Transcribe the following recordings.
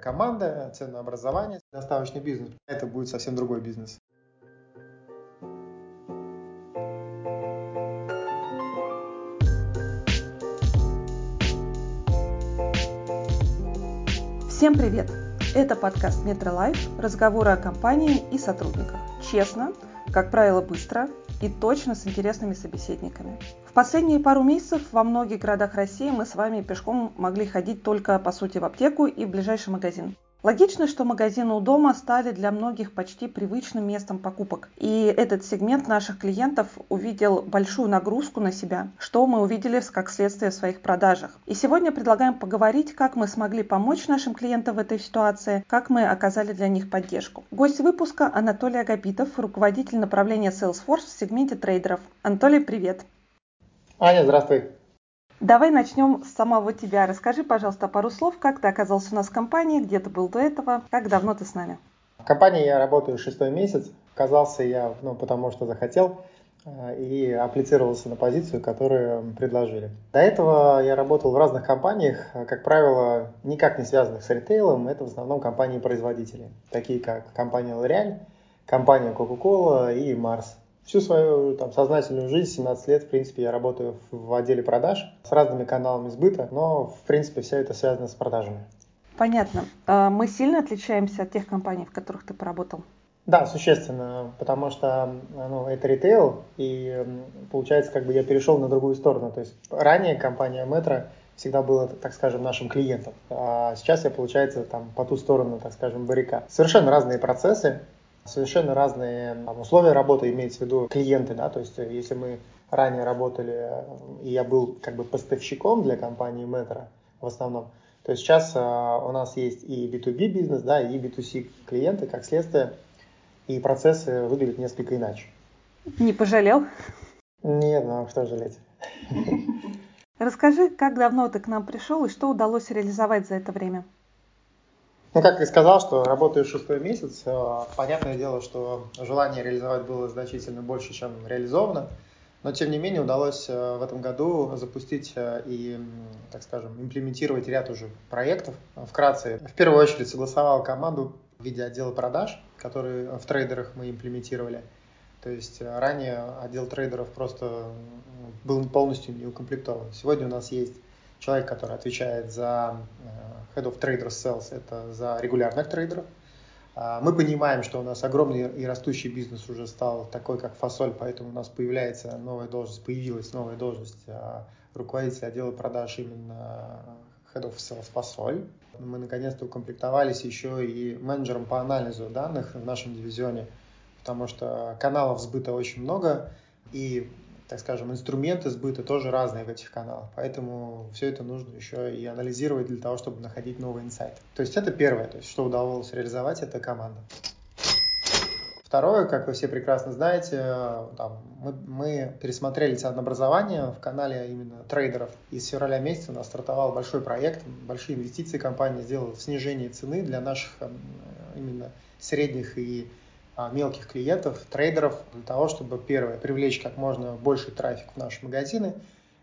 команда, ценообразование, доставочный бизнес. Это будет совсем другой бизнес. Всем привет! Это подкаст Metro Life, разговоры о компании и сотрудниках. Честно, как правило, быстро и точно с интересными собеседниками. В последние пару месяцев во многих городах России мы с вами пешком могли ходить только, по сути, в аптеку и в ближайший магазин. Логично, что магазины у дома стали для многих почти привычным местом покупок. И этот сегмент наших клиентов увидел большую нагрузку на себя, что мы увидели как следствие в своих продажах. И сегодня предлагаем поговорить, как мы смогли помочь нашим клиентам в этой ситуации, как мы оказали для них поддержку. Гость выпуска Анатолий Агапитов, руководитель направления Salesforce в сегменте трейдеров. Анатолий, привет! Аня, здравствуй! Давай начнем с самого тебя. Расскажи, пожалуйста, пару слов, как ты оказался у нас в компании, где ты был до этого, как давно ты с нами? В компании я работаю шестой месяц. Оказался я, ну, потому что захотел э, и апплицировался на позицию, которую предложили. До этого я работал в разных компаниях, как правило, никак не связанных с ритейлом. Это в основном компании-производители, такие как компания L'Oreal, компания Coca-Cola и Mars всю свою там, сознательную жизнь, 17 лет, в принципе, я работаю в отделе продаж с разными каналами сбыта, но, в принципе, все это связано с продажами. Понятно. А мы сильно отличаемся от тех компаний, в которых ты поработал? Да, существенно, потому что ну, это ритейл, и получается, как бы я перешел на другую сторону. То есть ранее компания Metro всегда была, так скажем, нашим клиентом, а сейчас я, получается, там по ту сторону, так скажем, баррикад. Совершенно разные процессы, совершенно разные там, условия работы, имеется в виду клиенты, да, то есть э, если мы ранее работали, и я был как бы поставщиком для компании Metro в основном, то есть сейчас а, у нас есть и B2B бизнес, да, и B2C клиенты, как следствие, и процессы выглядят несколько иначе. Не пожалел? Нет, ну а что жалеть? Расскажи, как давно ты к нам пришел и что удалось реализовать за это время? Ну, как я сказал, что работаю шестой месяц. Э, понятное дело, что желание реализовать было значительно больше, чем реализовано. Но, тем не менее, удалось э, в этом году запустить э, и, так скажем, имплементировать ряд уже проектов. Вкратце, в первую очередь согласовал команду в виде отдела продаж, который в трейдерах мы имплементировали. То есть ранее отдел трейдеров просто был полностью не укомплектован. Сегодня у нас есть человек, который отвечает за Head of Traders Sales – это за регулярных трейдеров. А, мы понимаем, что у нас огромный и растущий бизнес уже стал такой, как фасоль, поэтому у нас появляется новая должность, появилась новая должность а, руководителя отдела продаж именно Head of Sales фасоль. Мы наконец-то укомплектовались еще и менеджером по анализу данных в нашем дивизионе, потому что каналов сбыта очень много, и так скажем, инструменты сбыта тоже разные в этих каналах. Поэтому все это нужно еще и анализировать для того, чтобы находить новые инсайты. То есть это первое, то есть что удалось реализовать, это команда. Второе, как вы все прекрасно знаете, там, мы, мы пересмотрели ценообразование в канале именно трейдеров. И с февраля месяца у нас стартовал большой проект, большие инвестиции компания сделала в снижение цены для наших именно средних и мелких клиентов, трейдеров, для того, чтобы, первое, привлечь как можно больше трафик в наши магазины,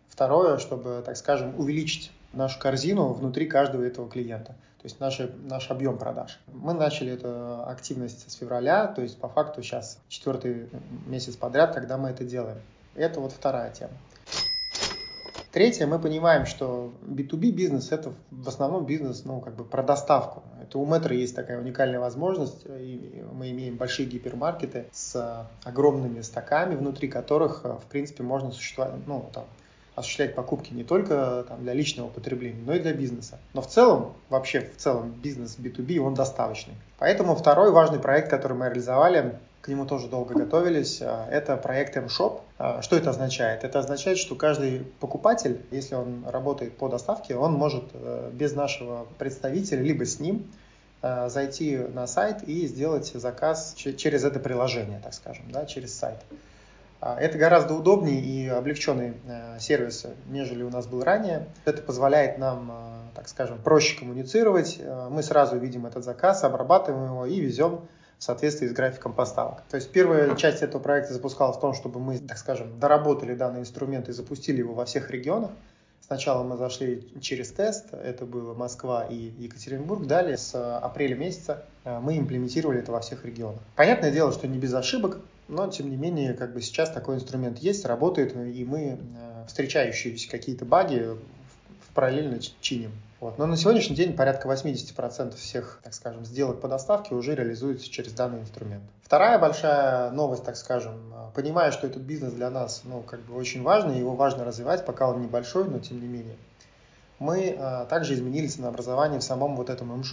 второе, чтобы, так скажем, увеличить нашу корзину внутри каждого этого клиента, то есть наш, наш объем продаж. Мы начали эту активность с февраля, то есть по факту сейчас четвертый месяц подряд, когда мы это делаем. Это вот вторая тема. Третье, мы понимаем, что B2B бизнес это в основном бизнес, ну, как бы про доставку. Это у Метро есть такая уникальная возможность, и мы имеем большие гипермаркеты с огромными стоками, внутри которых, в принципе, можно существовать, ну, там, осуществлять покупки не только там, для личного потребления, но и для бизнеса. Но в целом, вообще в целом бизнес B2B, он доставочный. Поэтому второй важный проект, который мы реализовали, к нему тоже долго готовились. А, это проект M-Shop. А, что это означает? Это означает, что каждый покупатель, если он работает по доставке, он может э, без нашего представителя, либо с ним, э, зайти на сайт и сделать заказ через это приложение, так скажем, да, через сайт. А, это гораздо удобнее и облегченный э, сервис, нежели у нас был ранее. Это позволяет нам, так скажем, проще коммуницировать. Мы сразу видим этот заказ, обрабатываем его и везем в соответствии с графиком поставок. То есть первая часть этого проекта запускалась в том, чтобы мы, так скажем, доработали данный инструмент и запустили его во всех регионах. Сначала мы зашли через тест, это было Москва и Екатеринбург. Далее с апреля месяца э, мы имплементировали это во всех регионах. Понятное дело, что не без ошибок, но тем не менее, как бы сейчас такой инструмент есть, работает, и мы э, встречающиеся какие-то баги параллельно чиним. Вот. Но на сегодняшний день порядка 80% всех, так скажем, сделок по доставке уже реализуется через данный инструмент. Вторая большая новость, так скажем, понимая, что этот бизнес для нас ну, как бы очень важный, его важно развивать, пока он небольшой, но тем не менее. Мы а, также изменили ценообразование в самом вот этом м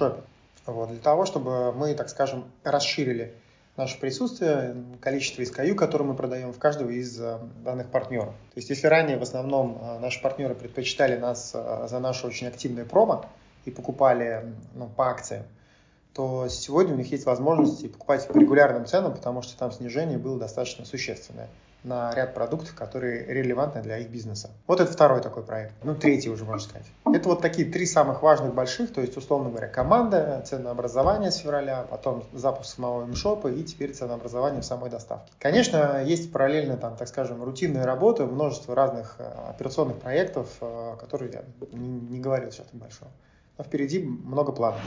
Вот, для того, чтобы мы, так скажем, расширили наше присутствие, количество SKU, которые мы продаем в каждого из э, данных партнеров. То есть если ранее в основном э, наши партнеры предпочитали нас э, за наше очень активное промо и покупали ну, по акциям, то сегодня у них есть возможность покупать по регулярным ценам, потому что там снижение было достаточно существенное на ряд продуктов, которые релевантны для их бизнеса. Вот это второй такой проект. Ну, третий уже, можно сказать. Это вот такие три самых важных больших, то есть, условно говоря, команда, ценообразование с февраля, потом запуск самого МШОПа и теперь ценообразование в самой доставке. Конечно, есть параллельно, там, так скажем, рутинная работа, множество разных э, операционных проектов, э, которые я не, не говорил сейчас большого. Но впереди много планов.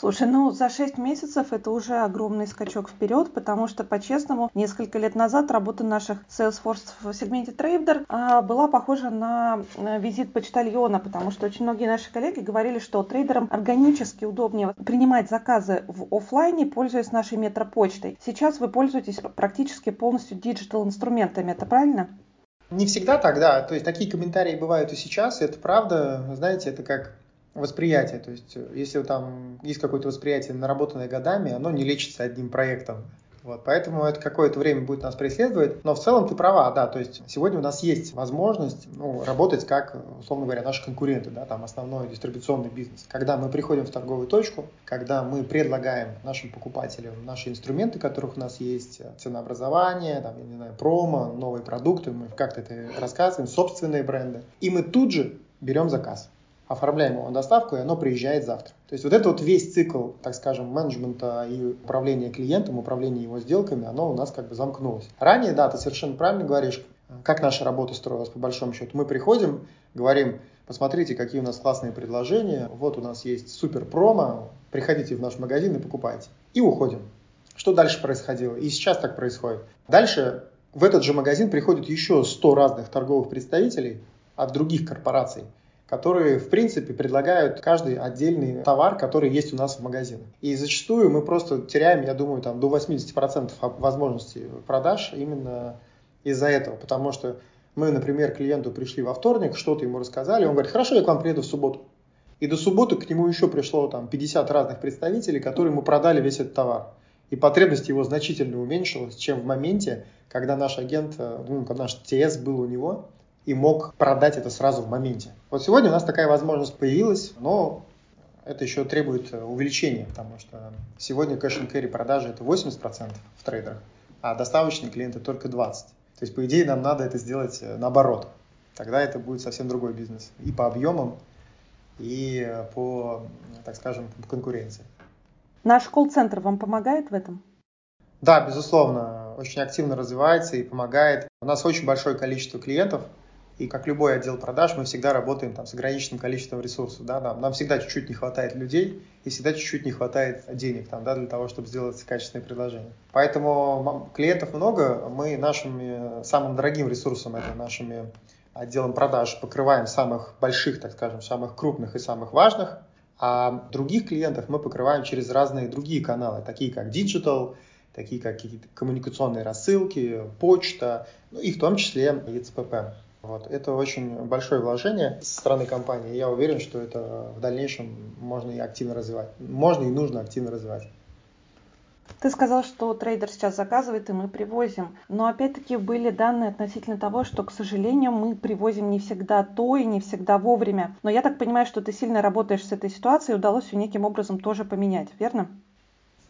Слушай, ну за 6 месяцев это уже огромный скачок вперед, потому что, по-честному, несколько лет назад работа наших sales force в сегменте трейдер а, была похожа на визит почтальона, потому что очень многие наши коллеги говорили, что трейдерам органически удобнее принимать заказы в офлайне, пользуясь нашей метропочтой. Сейчас вы пользуетесь практически полностью digital инструментами, это правильно? Не всегда так, да. То есть такие комментарии бывают и сейчас, и это правда. Знаете, это как восприятие. То есть, э, если там есть какое-то восприятие, наработанное годами, оно не лечится одним проектом. Вот, поэтому это какое-то время будет нас преследовать. Но в целом ты права, да. То есть сегодня у нас есть возможность ну, работать как, условно говоря, наши конкуренты, да, там основной дистрибуционный бизнес. Когда мы приходим в торговую точку, когда мы предлагаем нашим покупателям наши инструменты, которых у нас есть, э, ценообразование, там, я не знаю, промо, новые продукты, мы как-то это рассказываем, собственные бренды. И мы тут же берем заказ оформляем его на доставку, и оно приезжает завтра. То есть вот это вот весь цикл, так скажем, менеджмента и управления клиентом, управления его сделками, оно у нас как бы замкнулось. Ранее, да, ты совершенно правильно говоришь, как наша работа строилась по большому счету. Мы приходим, говорим, посмотрите, какие у нас классные предложения, вот у нас есть супер промо, приходите в наш магазин и покупайте. И уходим. Что дальше происходило? И сейчас так происходит. Дальше в этот же магазин приходит еще 100 разных торговых представителей от других корпораций, которые, в принципе, предлагают каждый отдельный товар, который есть у нас в магазинах. И зачастую мы просто теряем, я думаю, там, до 80% возможностей продаж именно из-за этого, потому что мы, например, клиенту пришли во вторник, что-то ему рассказали, он говорит, хорошо, я к вам приеду в субботу. И до субботы к нему еще пришло там 50 разных представителей, которые ему продали весь этот товар. И потребность его значительно уменьшилась, чем в моменте, когда наш агент, э, ну, когда наш ТС был у него, и мог продать это сразу в моменте. Вот сегодня у нас такая возможность появилась, но это еще требует э, увеличения, потому что сегодня кэш and carry продажи это 80% в трейдерах, а доставочные клиенты только 20%. То есть, по идее, нам надо это сделать э, наоборот. Тогда это будет совсем другой бизнес. И по объемам, и э, по, так скажем, по конкуренции. Наш колл-центр вам помогает в этом? Да, безусловно, очень активно развивается и помогает. У нас очень большое количество клиентов, и как любой отдел продаж, мы всегда работаем там, с ограниченным количеством ресурсов. Да? Нам, нам всегда чуть-чуть не хватает людей и всегда чуть-чуть не хватает денег там, да, для того, чтобы сделать качественное предложение. Поэтому клиентов много. Мы нашим самым дорогим ресурсом, это нашими отделом продаж, покрываем самых больших, так скажем, самых крупных и самых важных. А других клиентов мы покрываем через разные другие каналы, такие как Digital, такие как какие-то коммуникационные рассылки, почта, ну и в том числе ЕЦПП. Вот. Это очень большое вложение со стороны компании. Я уверен, что это в дальнейшем можно и активно развивать. Можно и нужно активно развивать. Ты сказал, что трейдер сейчас заказывает, и мы привозим. Но опять-таки были данные относительно того, что, к сожалению, мы привозим не всегда то и не всегда вовремя. Но я так понимаю, что ты сильно работаешь с этой ситуацией, удалось ее неким образом тоже поменять, верно?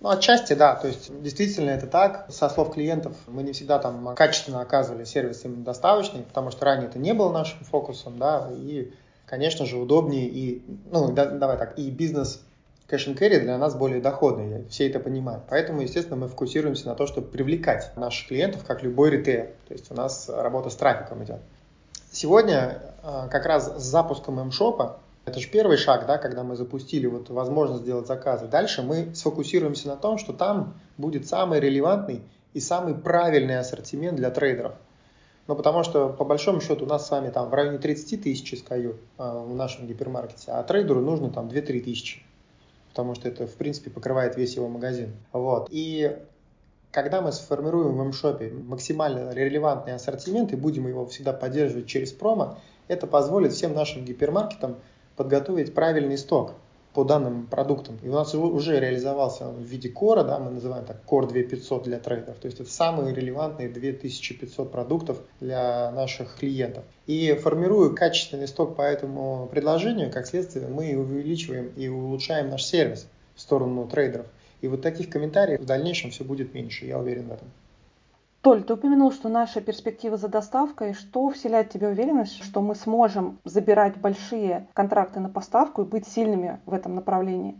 Ну, отчасти, да. То есть, действительно, это так. Со слов клиентов мы не всегда там качественно оказывали сервис им доставочный, потому что ранее это не было нашим фокусом, да, и, конечно же, удобнее и, ну, да, давай так, и бизнес кэш carry для нас более доходный, все это понимают. Поэтому, естественно, мы фокусируемся на то, чтобы привлекать наших клиентов, как любой ритейл. То есть у нас работа с трафиком идет. Сегодня э, как раз с запуском М-шопа, это же первый шаг, да, когда мы запустили вот возможность сделать заказы. Дальше мы сфокусируемся на том, что там будет самый релевантный и самый правильный ассортимент для трейдеров. Ну, потому что, по большому счету, у нас с вами там в районе 30 тысяч SKU э, в нашем гипермаркете, а трейдеру нужно там 2-3 тысячи, потому что это, в принципе, покрывает весь его магазин. Вот. И когда мы сформируем в м-шопе максимально релевантный ассортимент и будем его всегда поддерживать через промо, это позволит всем нашим гипермаркетам подготовить правильный сток по данным продуктам. И у нас уже реализовался в виде кора, да, мы называем так Core 2500 для трейдеров. То есть это самые релевантные 2500 продуктов для наших клиентов. И формируя качественный сток по этому предложению, как следствие, мы увеличиваем и улучшаем наш сервис в сторону трейдеров. И вот таких комментариев в дальнейшем все будет меньше, я уверен в этом. Толь, ты упомянул, что наша перспектива за доставкой. Что вселяет тебе уверенность, что мы сможем забирать большие контракты на поставку и быть сильными в этом направлении?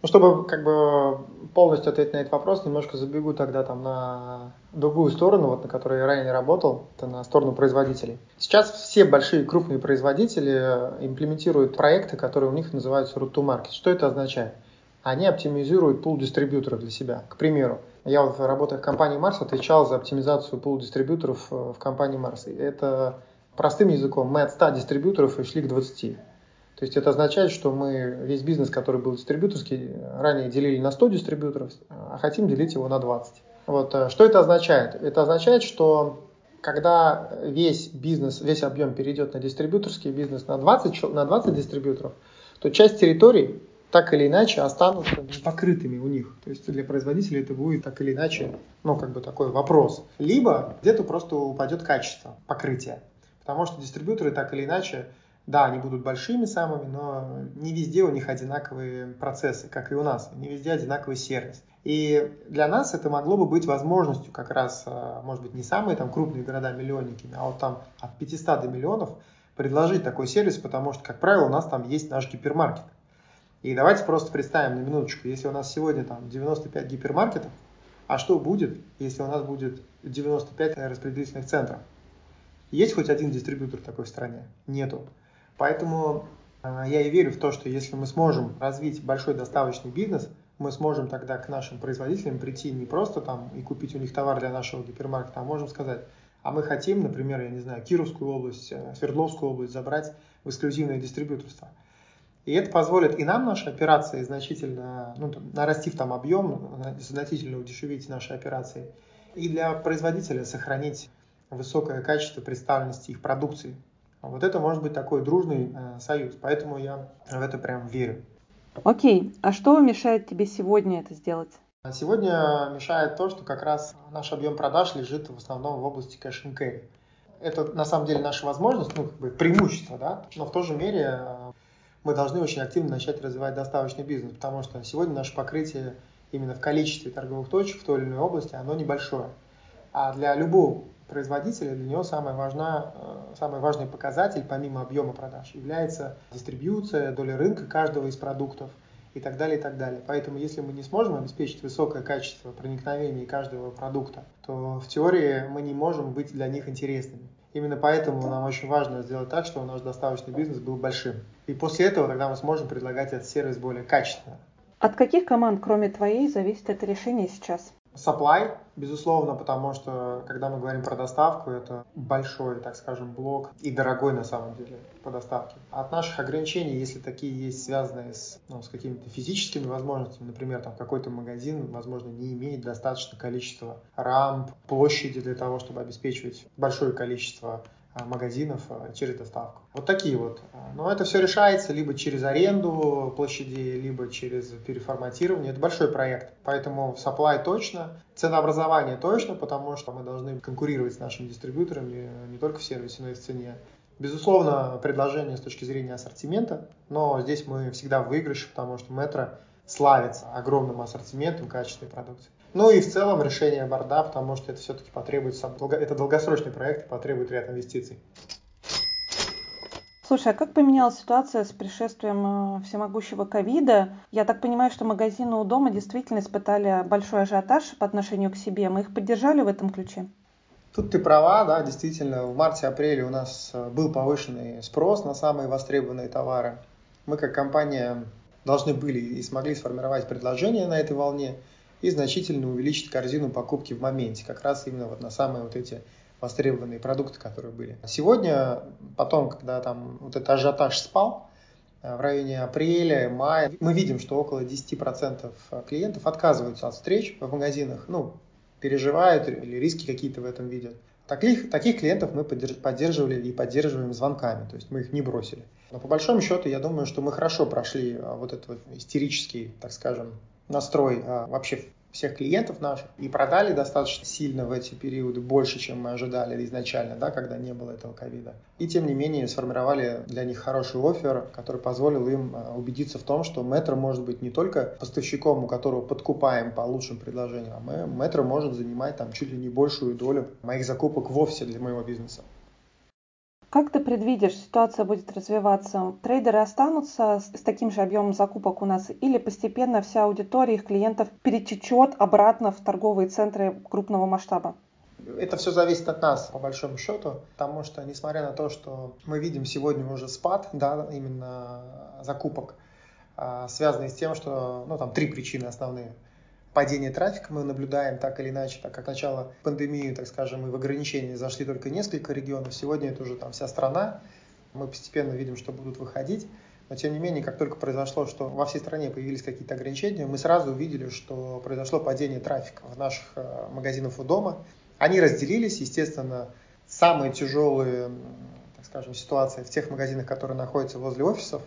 Ну, чтобы как бы полностью ответить на этот вопрос, немножко забегу тогда там на другую сторону, вот на которой я ранее работал, это на сторону производителей. Сейчас все большие крупные производители имплементируют проекты, которые у них называются root to market. Что это означает? они оптимизируют пул дистрибьюторов для себя. К примеру, я вот работая в компании Марс отвечал за оптимизацию пул дистрибьюторов э, в компании Марс. Это простым языком, мы от 100 дистрибьюторов и шли к 20. То есть это означает, что мы весь бизнес, который был дистрибьюторский, ранее делили на 100 дистрибьюторов, а хотим делить его на 20. Вот. Э, что это означает? Это означает, что когда весь бизнес, весь объем перейдет на дистрибьюторский бизнес на 20, на 20 дистрибьюторов, то часть территорий так или иначе останутся покрытыми у них. То есть для производителя это будет так или иначе, ну, как бы такой вопрос. Либо где-то просто упадет качество покрытия. Потому что дистрибьюторы так или иначе, да, они будут большими самыми, но не везде у них одинаковые процессы, как и у нас. Не везде одинаковый сервис. И для нас это могло бы быть возможностью как раз, а, может быть, не самые там крупные города-миллионники, а вот там от 500 до миллионов предложить такой сервис, потому что, как правило, у нас там есть наш гипермаркет. И давайте просто представим на минуточку, если у нас сегодня там 95 гипермаркетов, а что будет, если у нас будет 95 распределительных центров? Есть хоть один дистрибьютор такой в стране? Нету. Поэтому э, я и верю в то, что если мы сможем развить большой доставочный бизнес, мы сможем тогда к нашим производителям прийти не просто там и купить у них товар для нашего гипермаркета, а можем сказать, а мы хотим, например, я не знаю, Кировскую область, э, Свердловскую область забрать в эксклюзивное дистрибьюторство. И это позволит и нам наши операции значительно, ну, там, нарастив там объем, значительно удешевить наши операции, и для производителя сохранить высокое качество представленности их продукции. Вот это может быть такой дружный э, союз, поэтому я в это прям верю. Окей, а что мешает тебе сегодня это сделать? Сегодня мешает то, что как раз наш объем продаж лежит в основном в области кэш Это на самом деле наша возможность, ну, как бы преимущество, да, но в то же мере э, мы должны очень активно начать развивать доставочный бизнес, потому что сегодня наше покрытие именно в количестве торговых точек в той или иной области, оно небольшое. А для любого производителя, для него самое важно, э, самый важный показатель, помимо объема продаж, является дистрибьюция, доля рынка каждого из продуктов и так далее, и так далее. Поэтому, если мы не сможем обеспечить высокое качество проникновения каждого продукта, то в теории мы не можем быть для них интересными. Именно поэтому нам очень важно сделать так, чтобы наш доставочный бизнес был большим. И после этого тогда мы сможем предлагать этот сервис более качественно. От каких команд, кроме твоей, зависит это решение сейчас? Supply, безусловно, потому что, когда мы говорим про доставку, это большой, так скажем, блок и дорогой на самом деле по доставке. От наших ограничений, если такие есть, связанные с, ну, с какими-то физическими возможностями, например, там какой-то магазин, возможно, не имеет достаточно количества рамп, площади для того, чтобы обеспечивать большое количество а, магазинов а, через доставку. Вот такие вот. Но это все решается либо через аренду площадей, либо через переформатирование. Это большой проект. Поэтому supply точно, ценообразование точно, потому что мы должны конкурировать с нашими дистрибьюторами не только в сервисе, но и в цене. Безусловно, предложение с точки зрения ассортимента, но здесь мы всегда в выигрыше, потому что метро славится огромным ассортиментом качественной продукции. Ну и в целом решение борда, потому что это все-таки потребуется, это долгосрочный проект, потребует ряд инвестиций. Слушай, а как поменялась ситуация с пришествием э, всемогущего ковида? Я так понимаю, что магазины у дома действительно испытали большой ажиотаж по отношению к себе. Мы их поддержали в этом ключе? Тут ты права, да, действительно, в марте-апреле у нас э, был повышенный спрос на самые востребованные товары. Мы как компания должны были и смогли сформировать предложение на этой волне и значительно увеличить корзину покупки в моменте, как раз именно вот на самые вот эти востребованные продукты, которые были. Сегодня, потом, когда там вот этот ажиотаж спал, э, в районе апреля, мая, мы видим, что около 10% клиентов отказываются от встреч в магазинах, ну, переживают или риски какие-то в этом видят. Таких, таких клиентов мы поддерживали и поддерживаем звонками, то есть мы их не бросили. Но по большому счету я думаю, что мы хорошо прошли а, вот этот вот истерический, так скажем, настрой а, вообще всех клиентов наших и продали достаточно сильно в эти периоды, больше, чем мы ожидали изначально, да, когда не было этого ковида. И тем не менее сформировали для них хороший офер, который позволил им а, убедиться в том, что Метро может быть не только поставщиком, у которого подкупаем по лучшим предложениям, а мы, Метро может занимать там чуть ли не большую долю моих закупок вовсе для моего бизнеса. Как ты предвидишь, ситуация будет развиваться? Трейдеры останутся с, с таким же объемом закупок у нас или постепенно вся аудитория их клиентов перетечет обратно в торговые центры крупного масштаба? Это все зависит от нас, по большому счету, потому что, несмотря на то, что мы видим сегодня уже спад, да, именно закупок, а, связанный с тем, что, ну, там три причины основные – падение трафика мы наблюдаем так или иначе, так как начало пандемии, так скажем, и в ограничении зашли только несколько регионов, сегодня это уже там вся страна, мы постепенно видим, что будут выходить, но тем не менее, как только произошло, что во всей стране появились какие-то ограничения, мы сразу увидели, что произошло падение трафика в наших э, магазинах у дома. Они разделились, естественно, самые тяжелые, так скажем, ситуации в тех магазинах, которые находятся возле офисов,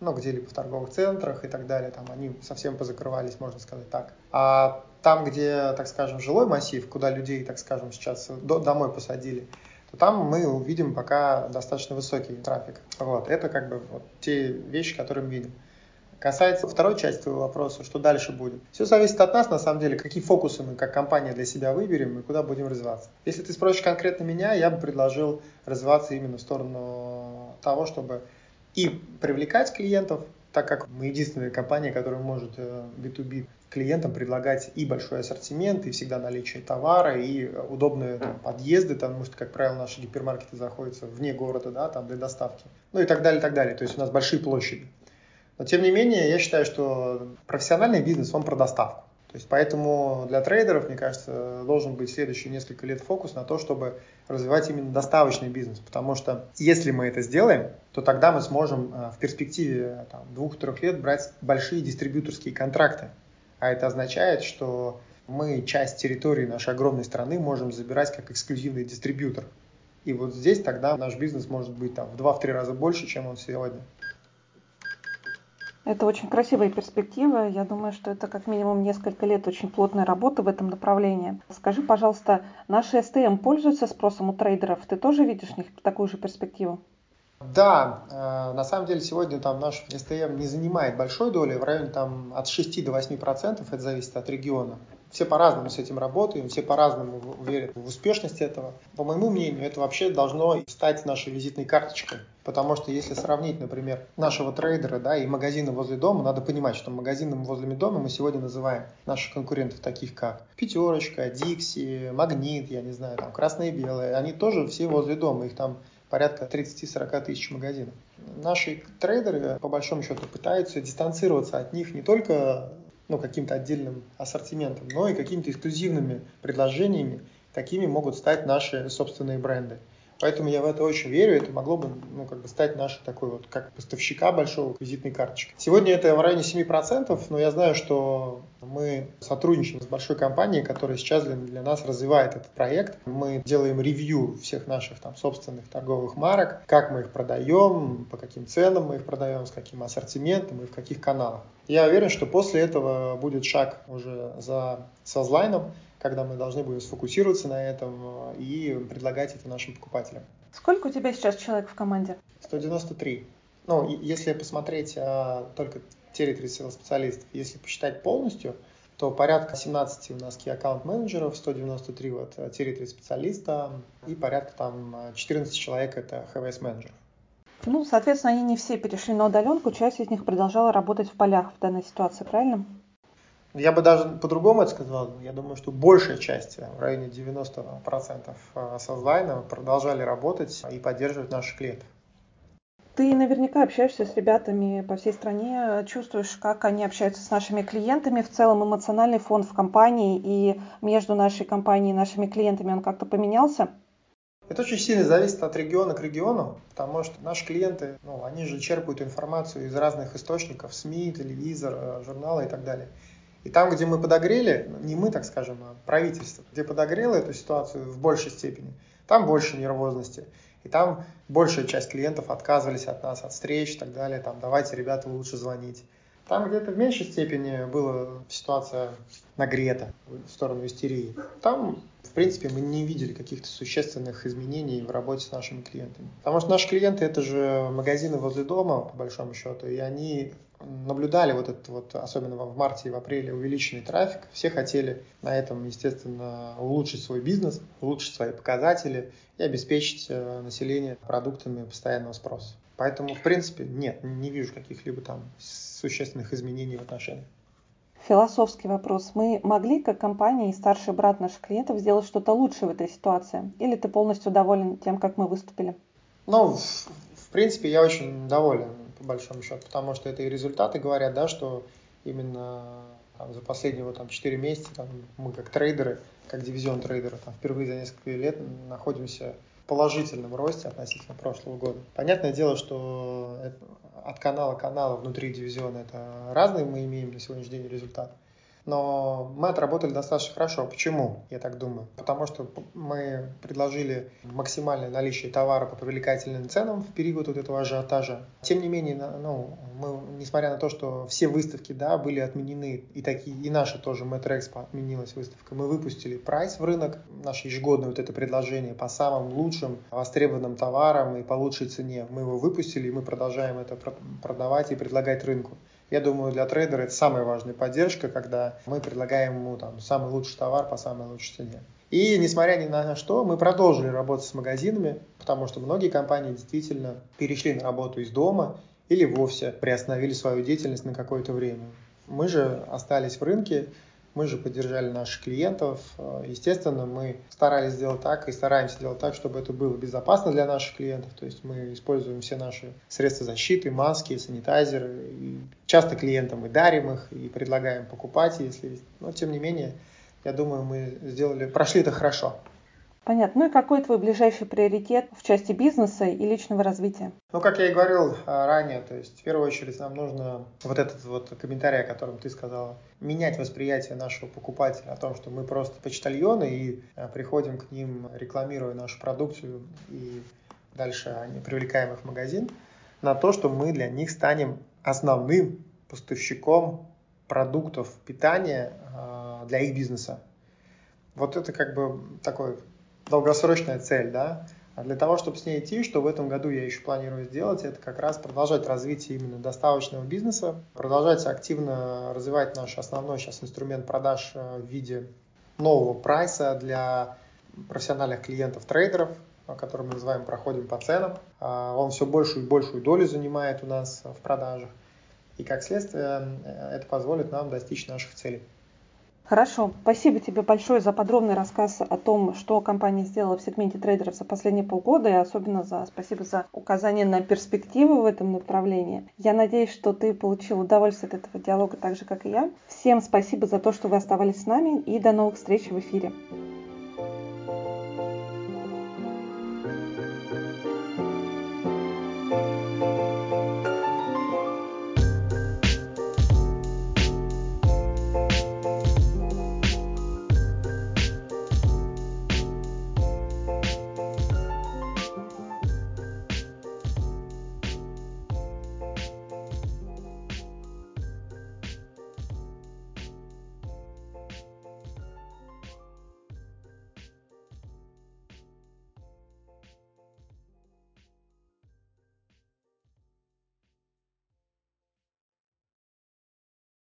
ну, где-либо в торговых центрах и так далее, там они совсем позакрывались, можно сказать так. А там, где, так скажем, жилой массив, куда людей, так скажем, сейчас до, домой посадили, то там мы увидим пока достаточно высокий трафик. Вот, это как бы вот те вещи, которые мы видим. Касается второй части твоего вопроса, что дальше будет. Все зависит от нас, на самом деле, какие фокусы мы как компания для себя выберем и куда будем развиваться. Если ты спросишь конкретно меня, я бы предложил развиваться именно в сторону того, чтобы и привлекать клиентов, так как мы единственная компания, которая может B2B э, клиентам предлагать и большой ассортимент, и всегда наличие товара, и удобные там, подъезды, потому что, как правило, наши гипермаркеты заходятся вне города, да, там для доставки, ну и так далее, так далее. То есть у нас большие площади. Но тем не менее, я считаю, что профессиональный бизнес, он про доставку. То есть поэтому для трейдеров, мне кажется, должен быть следующие несколько лет фокус на то, чтобы развивать именно доставочный бизнес. Потому что если мы это сделаем, то тогда мы сможем э, в перспективе двух-трех лет брать большие дистрибьюторские контракты. А это означает, что мы часть территории нашей огромной страны можем забирать как эксклюзивный дистрибьютор. И вот здесь тогда наш бизнес может быть там, в 2-3 раза больше, чем он сегодня. Это очень красивая перспектива. Я думаю, что это как минимум несколько лет очень плотной работы в этом направлении. Скажи, пожалуйста, наши СТМ пользуются спросом у трейдеров? Ты тоже видишь в них такую же перспективу? Да, э, на самом деле сегодня там наш СТМ не занимает большой доли, в районе там от 6 до 8 процентов, это зависит от региона. Все по-разному с этим работаем, все по-разному верят в успешность этого. По моему мнению, это вообще должно стать нашей визитной карточкой. Потому что если сравнить, например, нашего трейдера да, и магазины возле дома, надо понимать, что магазином возле дома мы сегодня называем наших конкурентов, таких как Пятерочка, Дикси, Магнит, я не знаю, там Красные и Белые. Они тоже все возле дома, их там порядка 30-40 тысяч магазинов. Наши трейдеры, по большому счету, пытаются дистанцироваться от них не только ну, каким-то отдельным ассортиментом, но и какими-то эксклюзивными предложениями, какими могут стать наши собственные бренды. Поэтому я в это очень верю, это могло бы ну, как бы стать нашей такой вот, как поставщика большого визитной карточки. Сегодня это в районе 7%, но я знаю, что мы сотрудничаем с большой компанией, которая сейчас для, для нас развивает этот проект. Мы делаем ревью всех наших там собственных торговых марок, как мы их продаем, по каким ценам мы их продаем, с каким ассортиментом и в каких каналах. Я уверен, что после этого будет шаг уже за созлайном, когда мы должны будем сфокусироваться на этом э, и предлагать это нашим покупателям. Сколько у тебя сейчас человек в команде? 193. Ну, если посмотреть а, только территориальных специалистов, если посчитать полностью, то порядка 17 у нас key аккаунт менеджеров, 193 вот территорий специалиста и порядка там 14 человек это HVS менеджеров. Ну, соответственно, они не все перешли на удаленку, часть из них продолжала работать в полях в данной ситуации, правильно? Я бы даже по-другому это сказал. Я думаю, что большая часть, в районе 90% э, созвайна продолжали работать и поддерживать наших клиентов. Ты наверняка общаешься с ребятами по всей стране, чувствуешь, как они общаются с нашими клиентами, в целом эмоциональный фон в компании и между нашей компанией и нашими клиентами он как-то поменялся? Это очень сильно зависит от региона к региону, потому что наши клиенты, ну, они же черпают информацию из разных источников, СМИ, телевизор, э, журналы и так далее. И там, где мы подогрели, не мы, так скажем, а правительство, где подогрело эту ситуацию в большей степени, там больше нервозности. И там большая часть клиентов отказывались от нас, от встреч и так далее. Там, давайте, ребята, лучше звонить. Там где-то в меньшей степени была ситуация нагрета в сторону истерии. Там, в принципе, мы не видели каких-то существенных изменений в работе с нашими клиентами. Потому что наши клиенты это же магазины возле дома, по большому счету, и они наблюдали вот этот вот, особенно в марте и в апреле, увеличенный трафик. Все хотели на этом, естественно, улучшить свой бизнес, улучшить свои показатели и обеспечить э, население продуктами постоянного спроса. Поэтому, в принципе, нет, не вижу каких-либо там существенных изменений в отношениях. Философский вопрос. Мы могли, как компания и старший брат наших клиентов, сделать что-то лучше в этой ситуации? Или ты полностью доволен тем, как мы выступили? Ну, в, принципе, я очень доволен по большому счету, потому что это и результаты говорят, да, что именно там, за последние вот, там, 4 месяца там, мы как трейдеры, как дивизион трейдера, там, впервые за несколько лет находимся в положительном росте относительно прошлого года. Понятное дело, что это, канала к внутри дивизиона это разные мы имеем на сегодняшний день результаты но мы отработали достаточно хорошо. Почему, я так думаю? Потому что мы предложили максимальное наличие товара по привлекательным ценам в период вот этого ажиотажа. Тем не менее, ну, мы, несмотря на то, что все выставки да, были отменены, и такие, и наша тоже Метроэкспо отменилась выставка, мы выпустили прайс в рынок, наше ежегодное вот это предложение по самым лучшим востребованным товарам и по лучшей цене. Мы его выпустили, и мы продолжаем это продавать и предлагать рынку. Я думаю, для трейдера это самая важная поддержка, когда мы предлагаем ему там, самый лучший товар по самой лучшей цене. И несмотря ни на что, мы продолжили работать с магазинами, потому что многие компании действительно перешли на работу из дома или вовсе приостановили свою деятельность на какое-то время. Мы же остались в рынке, мы же поддержали наших клиентов. Естественно, мы старались сделать так и стараемся делать так, чтобы это было безопасно для наших клиентов. То есть мы используем все наши средства защиты, маски, санитайзеры. И часто клиентам мы дарим их и предлагаем покупать, если... Но тем не менее, я думаю, мы сделали, прошли это хорошо. Понятно. Ну и какой твой ближайший приоритет в части бизнеса и личного развития? Ну, как я и говорил а, ранее, то есть в первую очередь нам нужно вот этот вот комментарий, о котором ты сказала, менять восприятие нашего покупателя о том, что мы просто почтальоны и а, приходим к ним, рекламируя нашу продукцию и дальше они привлекаем их в магазин, на то, что мы для них станем основным поставщиком продуктов питания а, для их бизнеса. Вот это как бы такой долгосрочная цель, да. А для того, чтобы с ней идти, что в этом году я еще планирую сделать, это как раз продолжать развитие именно доставочного бизнеса, продолжать активно развивать наш основной сейчас инструмент продаж э, в виде нового прайса для профессиональных клиентов-трейдеров, который мы называем «Проходим по ценам». А, он все большую и большую долю занимает у нас в продажах. И как следствие э, это позволит нам достичь наших целей. Хорошо. Спасибо тебе большое за подробный рассказ о том, что компания сделала в сегменте трейдеров за последние полгода, и особенно за спасибо за указание на перспективы в этом направлении. Я надеюсь, что ты получил удовольствие от этого диалога так же, как и я. Всем спасибо за то, что вы оставались с нами, и до новых встреч в эфире.